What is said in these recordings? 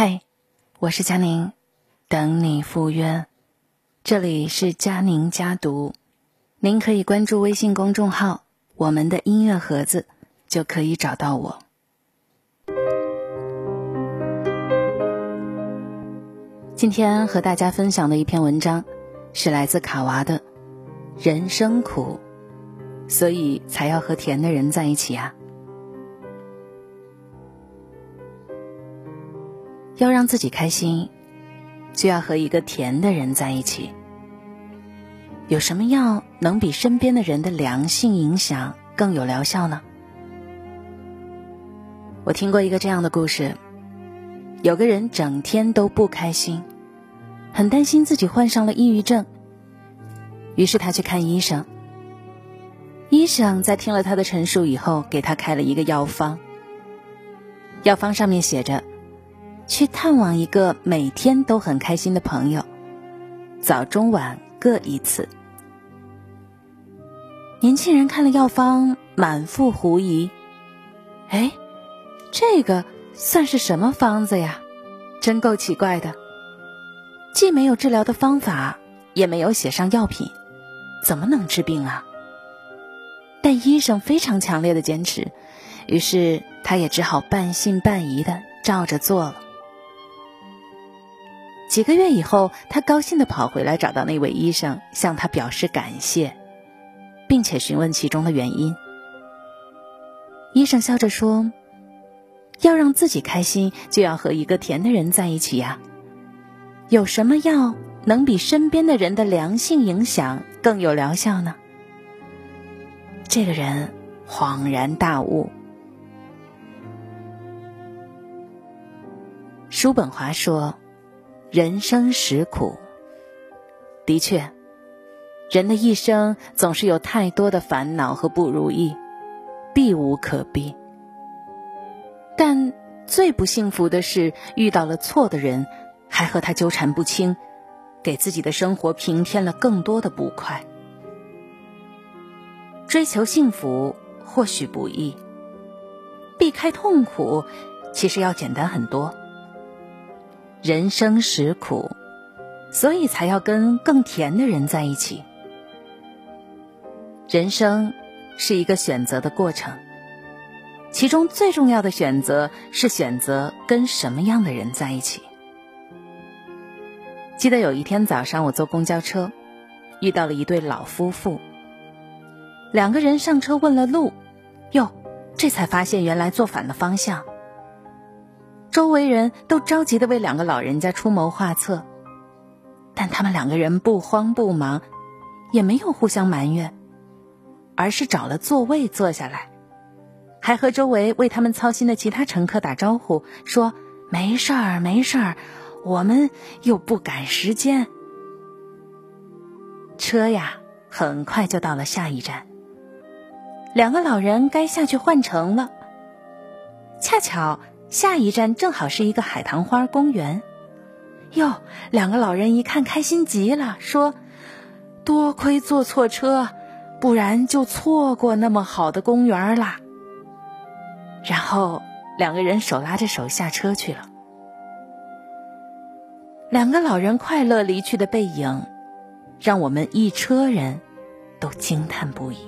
嗨，我是佳宁，等你赴约。这里是佳宁家读，您可以关注微信公众号“我们的音乐盒子”，就可以找到我。今天和大家分享的一篇文章，是来自卡娃的《人生苦，所以才要和甜的人在一起啊》。要让自己开心，就要和一个甜的人在一起。有什么药能比身边的人的良性影响更有疗效呢？我听过一个这样的故事：有个人整天都不开心，很担心自己患上了抑郁症，于是他去看医生。医生在听了他的陈述以后，给他开了一个药方。药方上面写着。去探望一个每天都很开心的朋友，早中晚各一次。年轻人看了药方，满腹狐疑：“哎，这个算是什么方子呀？真够奇怪的，既没有治疗的方法，也没有写上药品，怎么能治病啊？”但医生非常强烈的坚持，于是他也只好半信半疑的照着做了。几个月以后，他高兴的跑回来，找到那位医生，向他表示感谢，并且询问其中的原因。医生笑着说：“要让自己开心，就要和一个甜的人在一起呀。有什么药能比身边的人的良性影响更有疗效呢？”这个人恍然大悟。叔本华说。人生实苦，的确，人的一生总是有太多的烦恼和不如意，避无可避。但最不幸福的是，遇到了错的人，还和他纠缠不清，给自己的生活平添了更多的不快。追求幸福或许不易，避开痛苦其实要简单很多。人生实苦，所以才要跟更甜的人在一起。人生是一个选择的过程，其中最重要的选择是选择跟什么样的人在一起。记得有一天早上，我坐公交车，遇到了一对老夫妇。两个人上车问了路，哟，这才发现原来坐反了方向。周围人都着急的为两个老人家出谋划策，但他们两个人不慌不忙，也没有互相埋怨，而是找了座位坐下来，还和周围为他们操心的其他乘客打招呼，说：“没事儿，没事儿，我们又不赶时间。”车呀，很快就到了下一站，两个老人该下去换乘了，恰巧。下一站正好是一个海棠花公园，哟，两个老人一看开心极了，说：“多亏坐错车，不然就错过那么好的公园啦。”然后两个人手拉着手下车去了。两个老人快乐离去的背影，让我们一车人都惊叹不已。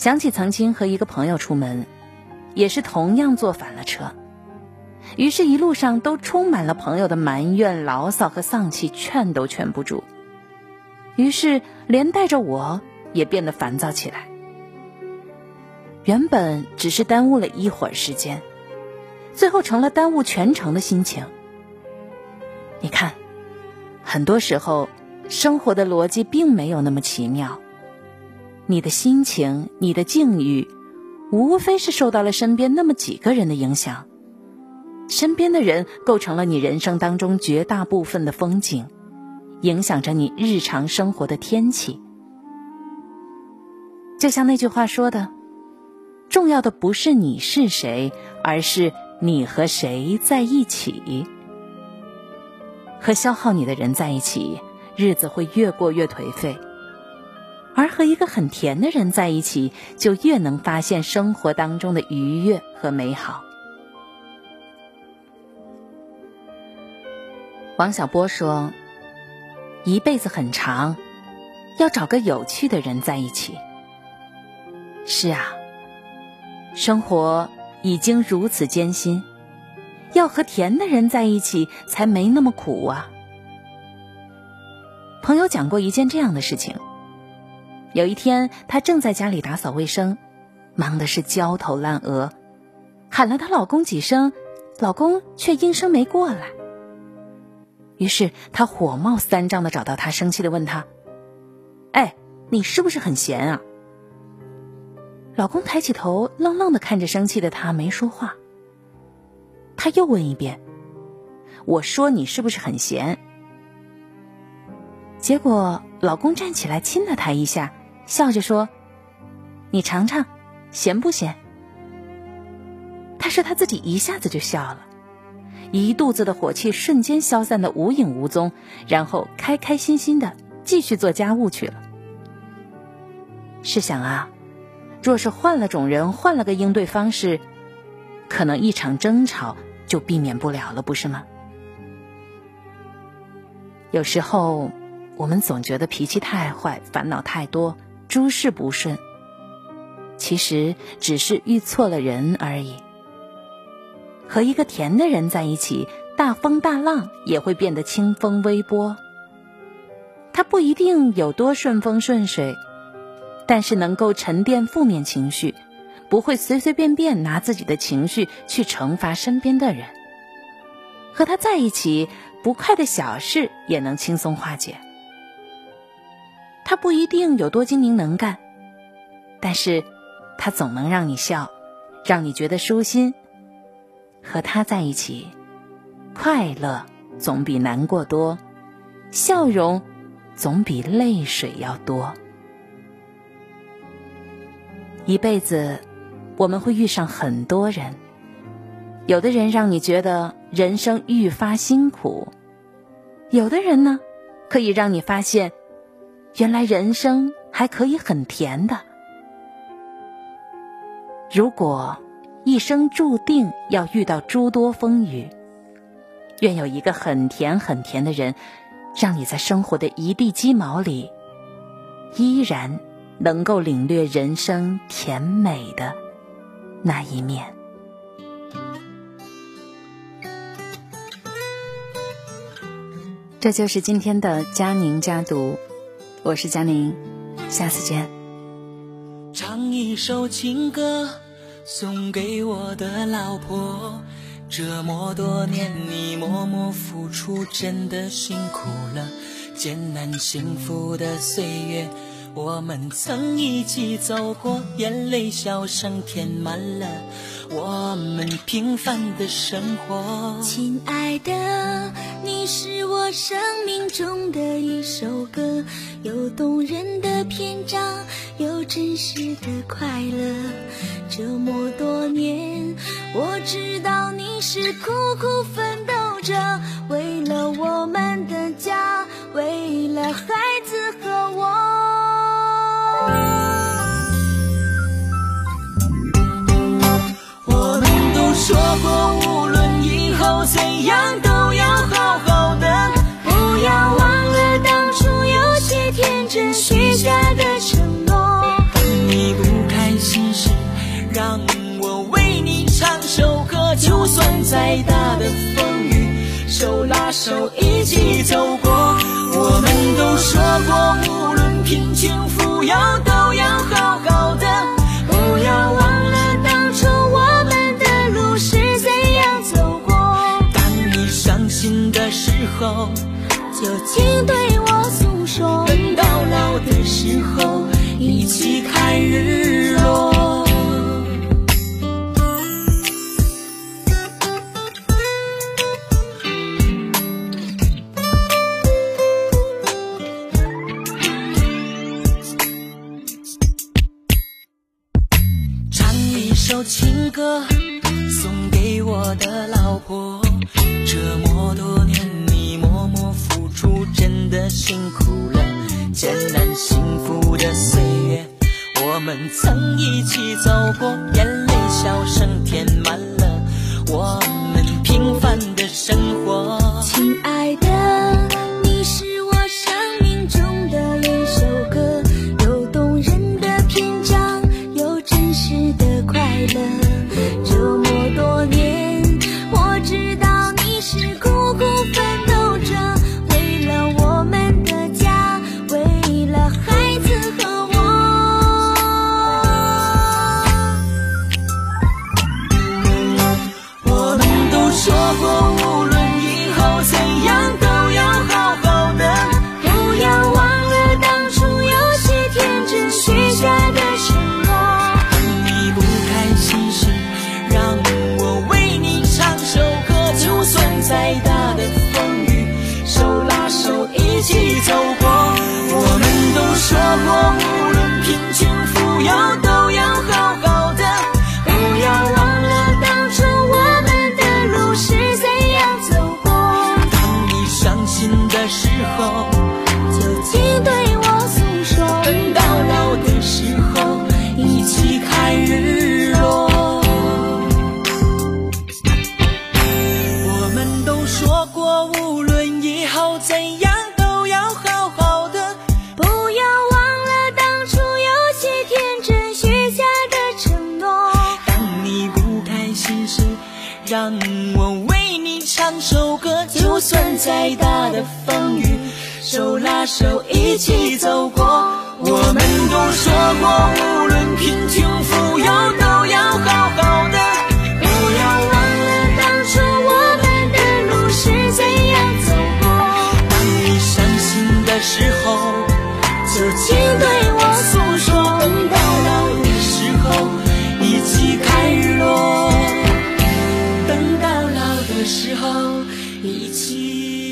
想起曾经和一个朋友出门，也是同样坐反了车，于是，一路上都充满了朋友的埋怨、牢骚和丧气，劝都劝不住。于是，连带着我也变得烦躁起来。原本只是耽误了一会儿时间，最后成了耽误全程的心情。你看，很多时候，生活的逻辑并没有那么奇妙。你的心情，你的境遇，无非是受到了身边那么几个人的影响。身边的人构成了你人生当中绝大部分的风景，影响着你日常生活的天气。就像那句话说的：“重要的不是你是谁，而是你和谁在一起。”和消耗你的人在一起，日子会越过越颓废。而和一个很甜的人在一起就越能发现生活当中的愉悦和美好。王小波说一辈子很长要找个有趣的人在一起。是啊生活已经如此艰辛要和甜的人在一起才没那么苦啊。朋友讲过一件这样的事情有一天，她正在家里打扫卫生，忙的是焦头烂额，喊了她老公几声，老公却应声没过来。于是她火冒三丈的找到他，生气的问他：“哎，你是不是很闲啊？”老公抬起头，愣愣的看着生气的他，没说话。他又问一遍：“我说你是不是很闲？”结果老公站起来亲了她一下，笑着说：“你尝尝，咸不咸？”他说他自己一下子就笑了。一肚子的火气瞬间消散的无影无踪，然后开开心心的继续做家务去了。试想啊，若是换了种人，换了个应对方式，可能一场争吵就避免不了了，不是吗？有时候我们总觉得脾气太坏，烦恼太多，诸事不顺，其实只是遇错了人而已。和一个甜的人在一起，大风大浪也会变得清风微波。他不一定有多顺风顺水，但是能够沉淀负面情绪，不会随随便便拿自己的情绪去惩罚身边的人。和他在一起，不快的小事也能轻松化解。他不一定有多精明能干，但是他总能让你笑，让你觉得舒心。和他在一起，快乐总比难过多，笑容总比泪水要多。一辈子，我们会遇上很多人，有的人让你觉得人生愈发辛苦，有的人呢，可以让你发现，原来人生还可以很甜的。如果。一生注定要遇到诸多风雨，愿有一个很甜很甜的人，让你在生活的一地鸡毛里，依然能够领略人生甜美的那一面。这就是今天的佳宁家读，我是佳宁，下次见。唱一首情歌。送给我的老婆，这么多年你默默付出，真的辛苦了。艰难幸福的岁月，我们曾一起走过，眼泪笑声填满了我们平凡的生活。亲爱的，你是我生命中的一首歌，有动人的篇章，有真实的快乐。这么多年，我知道你是苦苦奋斗着，过，无论以后怎样，都要好好的，不要忘了当初有些天真许下的承诺。当你不开心时。让我为你唱首歌，就算再大的风雨，手拉手一起走就请对我诉说。等到老的时候，一起看日落。首情歌送给我的老婆，这么多年出，真的辛苦了。艰难幸福的岁月，我们曾一起走过，眼泪笑声填满了我们平凡的生活。亲爱的。再大的风雨手拉手一起走过我们都说过无论贫穷富一起。